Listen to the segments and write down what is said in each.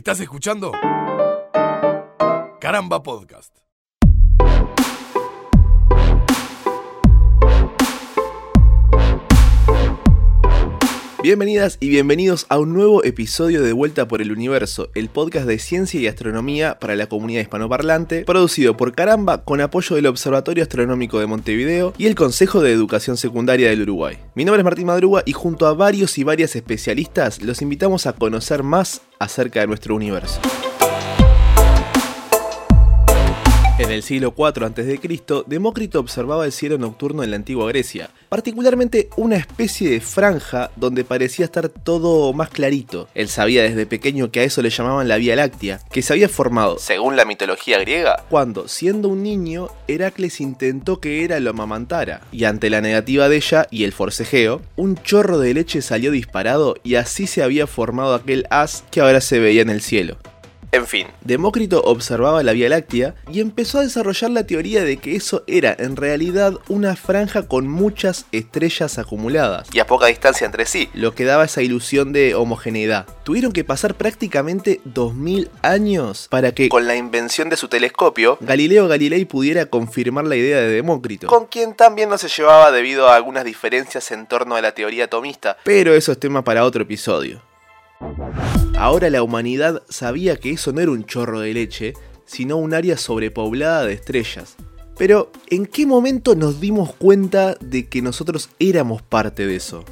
¿Estás escuchando? Caramba Podcast. Bienvenidas y bienvenidos a un nuevo episodio de Vuelta por el Universo, el podcast de ciencia y astronomía para la comunidad hispanoparlante, producido por Caramba con apoyo del Observatorio Astronómico de Montevideo y el Consejo de Educación Secundaria del Uruguay. Mi nombre es Martín Madruga y junto a varios y varias especialistas los invitamos a conocer más acerca de nuestro universo. En el siglo IV a.C., Demócrito observaba el cielo nocturno en la antigua Grecia, particularmente una especie de franja donde parecía estar todo más clarito. Él sabía desde pequeño que a eso le llamaban la Vía Láctea, que se había formado, según la mitología griega, cuando, siendo un niño, Heracles intentó que Hera lo amamantara, y ante la negativa de ella y el forcejeo, un chorro de leche salió disparado y así se había formado aquel haz que ahora se veía en el cielo. En fin, Demócrito observaba la Vía Láctea y empezó a desarrollar la teoría de que eso era en realidad una franja con muchas estrellas acumuladas. Y a poca distancia entre sí, lo que daba esa ilusión de homogeneidad. Tuvieron que pasar prácticamente 2000 años para que, con la invención de su telescopio, Galileo Galilei pudiera confirmar la idea de Demócrito, con quien también no se llevaba debido a algunas diferencias en torno a la teoría atomista, pero eso es tema para otro episodio. Ahora la humanidad sabía que eso no era un chorro de leche, sino un área sobrepoblada de estrellas. Pero, ¿en qué momento nos dimos cuenta de que nosotros éramos parte de eso?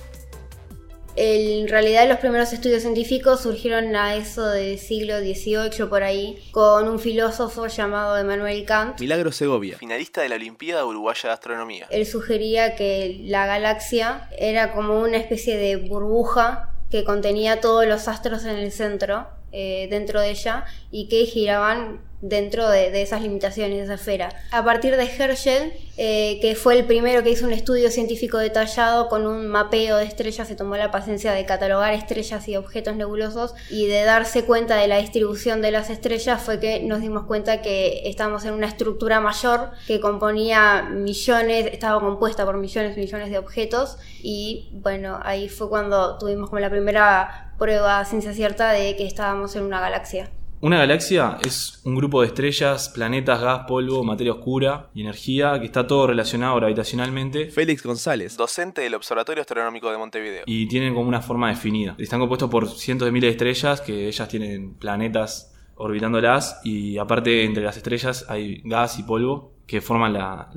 En realidad los primeros estudios científicos surgieron a eso del siglo XVIII por ahí, con un filósofo llamado Emmanuel Kant. Milagro Segovia, finalista de la Olimpiada Uruguaya de Astronomía. Él sugería que la galaxia era como una especie de burbuja que contenía todos los astros en el centro, eh, dentro de ella, y que giraban dentro de, esas limitaciones, de esa esfera. A partir de Herschel, eh, que fue el primero que hizo un estudio científico detallado con un mapeo de estrellas, se tomó la paciencia de catalogar estrellas y objetos nebulosos y de darse cuenta de la distribución de las estrellas fue que nos dimos cuenta que estábamos en una estructura mayor que componía millones, estaba compuesta por millones y millones de objetos y bueno, ahí fue cuando tuvimos como la primera prueba ciencia cierta de que estábamos en una galaxia. Una galaxia es un grupo de estrellas, planetas, gas, polvo, materia oscura y energía que está todo relacionado gravitacionalmente. Félix González, docente del Observatorio Astronómico de Montevideo. Y tienen como una forma definida. Están compuestos por cientos de miles de estrellas que ellas tienen planetas orbitándolas y aparte entre las estrellas hay gas y polvo que forman las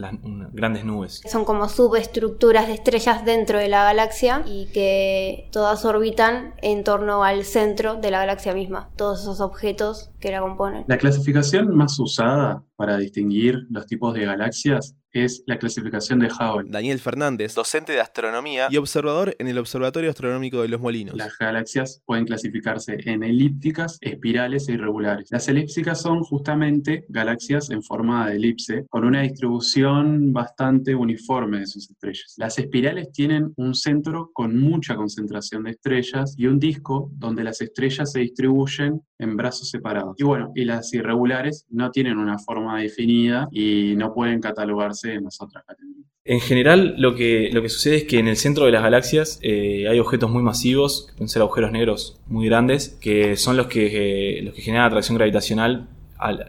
grandes nubes. Son como subestructuras de estrellas dentro de la galaxia y que todas orbitan en torno al centro de la galaxia misma, todos esos objetos que la componen. La clasificación más usada para distinguir los tipos de galaxias es la clasificación de Hubble. Daniel Fernández, docente de astronomía y observador en el Observatorio Astronómico de los Molinos. Las galaxias pueden clasificarse en elípticas, espirales e irregulares. Las elípticas son justamente galaxias en forma de elipse, con una distribución bastante uniforme de sus estrellas. Las espirales tienen un centro con mucha concentración de estrellas y un disco donde las estrellas se distribuyen en brazos separados. Y bueno, y las irregulares no tienen una forma definida y no pueden catalogarse en las otras categorías. En general, lo que, lo que sucede es que en el centro de las galaxias eh, hay objetos muy masivos, que pueden ser agujeros negros muy grandes, que son los que, eh, los que generan atracción gravitacional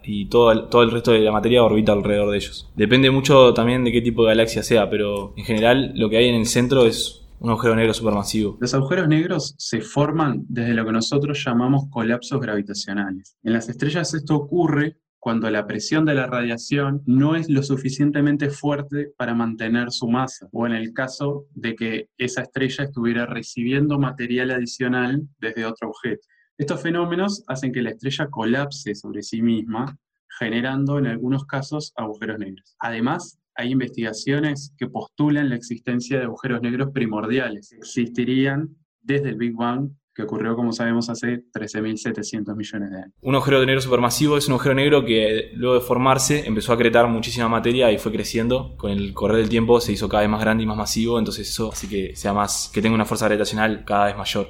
y todo, todo el resto de la materia orbita alrededor de ellos. Depende mucho también de qué tipo de galaxia sea, pero en general lo que hay en el centro es un agujero negro supermasivo. Los agujeros negros se forman desde lo que nosotros llamamos colapsos gravitacionales. En las estrellas esto ocurre cuando la presión de la radiación no es lo suficientemente fuerte para mantener su masa, o en el caso de que esa estrella estuviera recibiendo material adicional desde otro objeto. Estos fenómenos hacen que la estrella colapse sobre sí misma, generando en algunos casos agujeros negros. Además, hay investigaciones que postulan la existencia de agujeros negros primordiales. Existirían desde el Big Bang que ocurrió, como sabemos, hace 13.700 millones de años. Un agujero negro supermasivo es un agujero negro que luego de formarse empezó a acretar muchísima materia y fue creciendo. Con el correr del tiempo se hizo cada vez más grande y más masivo, entonces eso hace que sea más, que tenga una fuerza gravitacional cada vez mayor.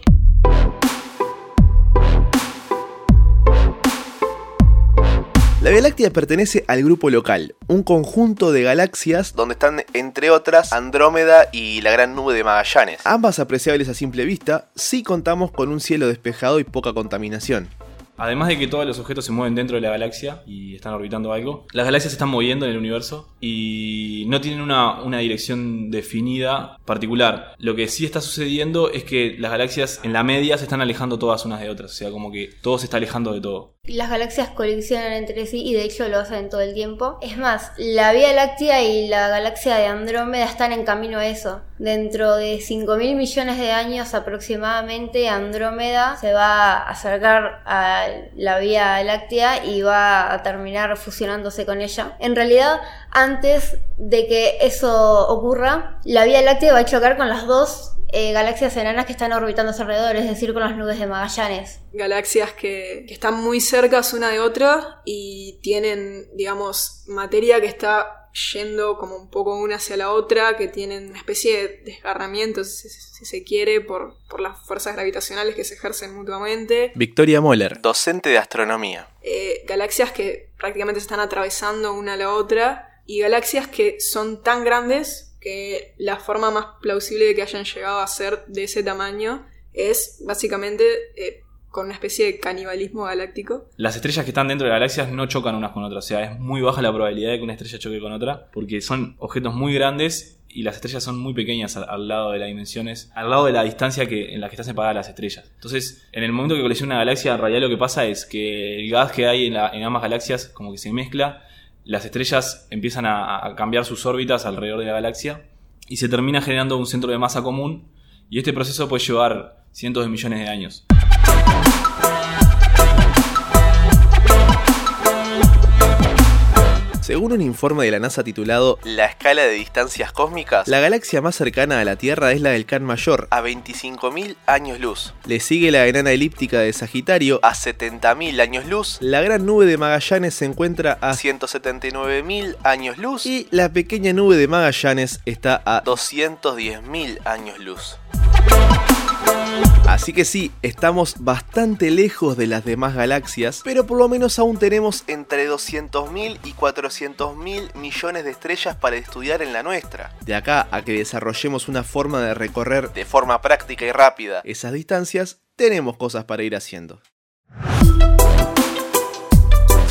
Vía Láctea pertenece al grupo local, un conjunto de galaxias donde están entre otras Andrómeda y la Gran Nube de Magallanes. Ambas apreciables a simple vista, si contamos con un cielo despejado y poca contaminación. Además de que todos los objetos se mueven dentro de la galaxia y están orbitando algo, las galaxias se están moviendo en el universo y no tienen una, una dirección definida particular. Lo que sí está sucediendo es que las galaxias en la media se están alejando todas unas de otras, o sea, como que todo se está alejando de todo. Las galaxias colisionan entre sí y de hecho lo hacen todo el tiempo. Es más, la Vía Láctea y la galaxia de Andrómeda están en camino a eso. Dentro de 5 mil millones de años aproximadamente, Andrómeda se va a acercar a la Vía Láctea y va a terminar fusionándose con ella. En realidad, antes de que eso ocurra, la Vía Láctea va a chocar con las dos eh, galaxias enanas que están orbitando a su alrededor, es decir, con las nubes de Magallanes. Galaxias que, que están muy cercas una de otra y tienen, digamos, materia que está yendo como un poco una hacia la otra, que tienen una especie de desgarramiento, si, si se quiere, por, por, las fuerzas gravitacionales que se ejercen mutuamente. Victoria Moller, docente de astronomía. Eh, galaxias que prácticamente se están atravesando una a la otra y galaxias que son tan grandes que la forma más plausible de que hayan llegado a ser de ese tamaño es básicamente eh, con una especie de canibalismo galáctico. Las estrellas que están dentro de galaxias no chocan unas con otras, o sea, es muy baja la probabilidad de que una estrella choque con otra, porque son objetos muy grandes y las estrellas son muy pequeñas al, lado de las dimensiones, al lado de la distancia que, en la que están separadas las estrellas. Entonces, en el momento que colisiona una galaxia, en realidad lo que pasa es que el gas que hay en ambas galaxias como que se mezcla las estrellas empiezan a, cambiar sus órbitas alrededor de la galaxia y se termina generando un centro de masa común y este proceso puede llevar cientos de millones de años. Según un informe de la NASA titulado La escala de distancias cósmicas, la galaxia más cercana a la Tierra es la del Can Mayor, a 25.000 años luz. Le sigue la enana elíptica de Sagitario, a 70.000 años luz. La gran nube de Magallanes se encuentra a 179.000 años luz. Y la pequeña nube de Magallanes está a 210.000 años luz. Así que sí, estamos bastante lejos de las demás galaxias, pero por lo menos aún tenemos entre 200.000 y 400.000 millones de estrellas para estudiar en la nuestra. De acá a que desarrollemos una forma de recorrer de forma práctica y rápida esas distancias, tenemos cosas para ir haciendo.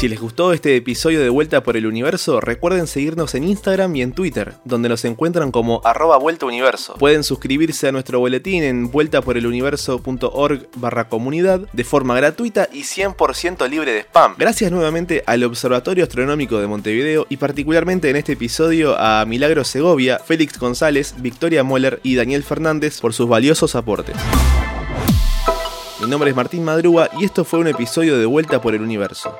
Si les gustó este episodio de Vuelta por el Universo, recuerden seguirnos en Instagram y en Twitter, donde nos encuentran como arroba Vuelta Universo. Pueden suscribirse a nuestro boletín en vueltaporeluniverso.org barra comunidad de forma gratuita y 100% libre de spam. Gracias nuevamente al Observatorio Astronómico de Montevideo y particularmente en este episodio a Milagro Segovia, Félix González, Victoria Moller y Daniel Fernández por sus valiosos aportes. Mi nombre es Martín Madruga y esto fue un episodio de Vuelta por el Universo.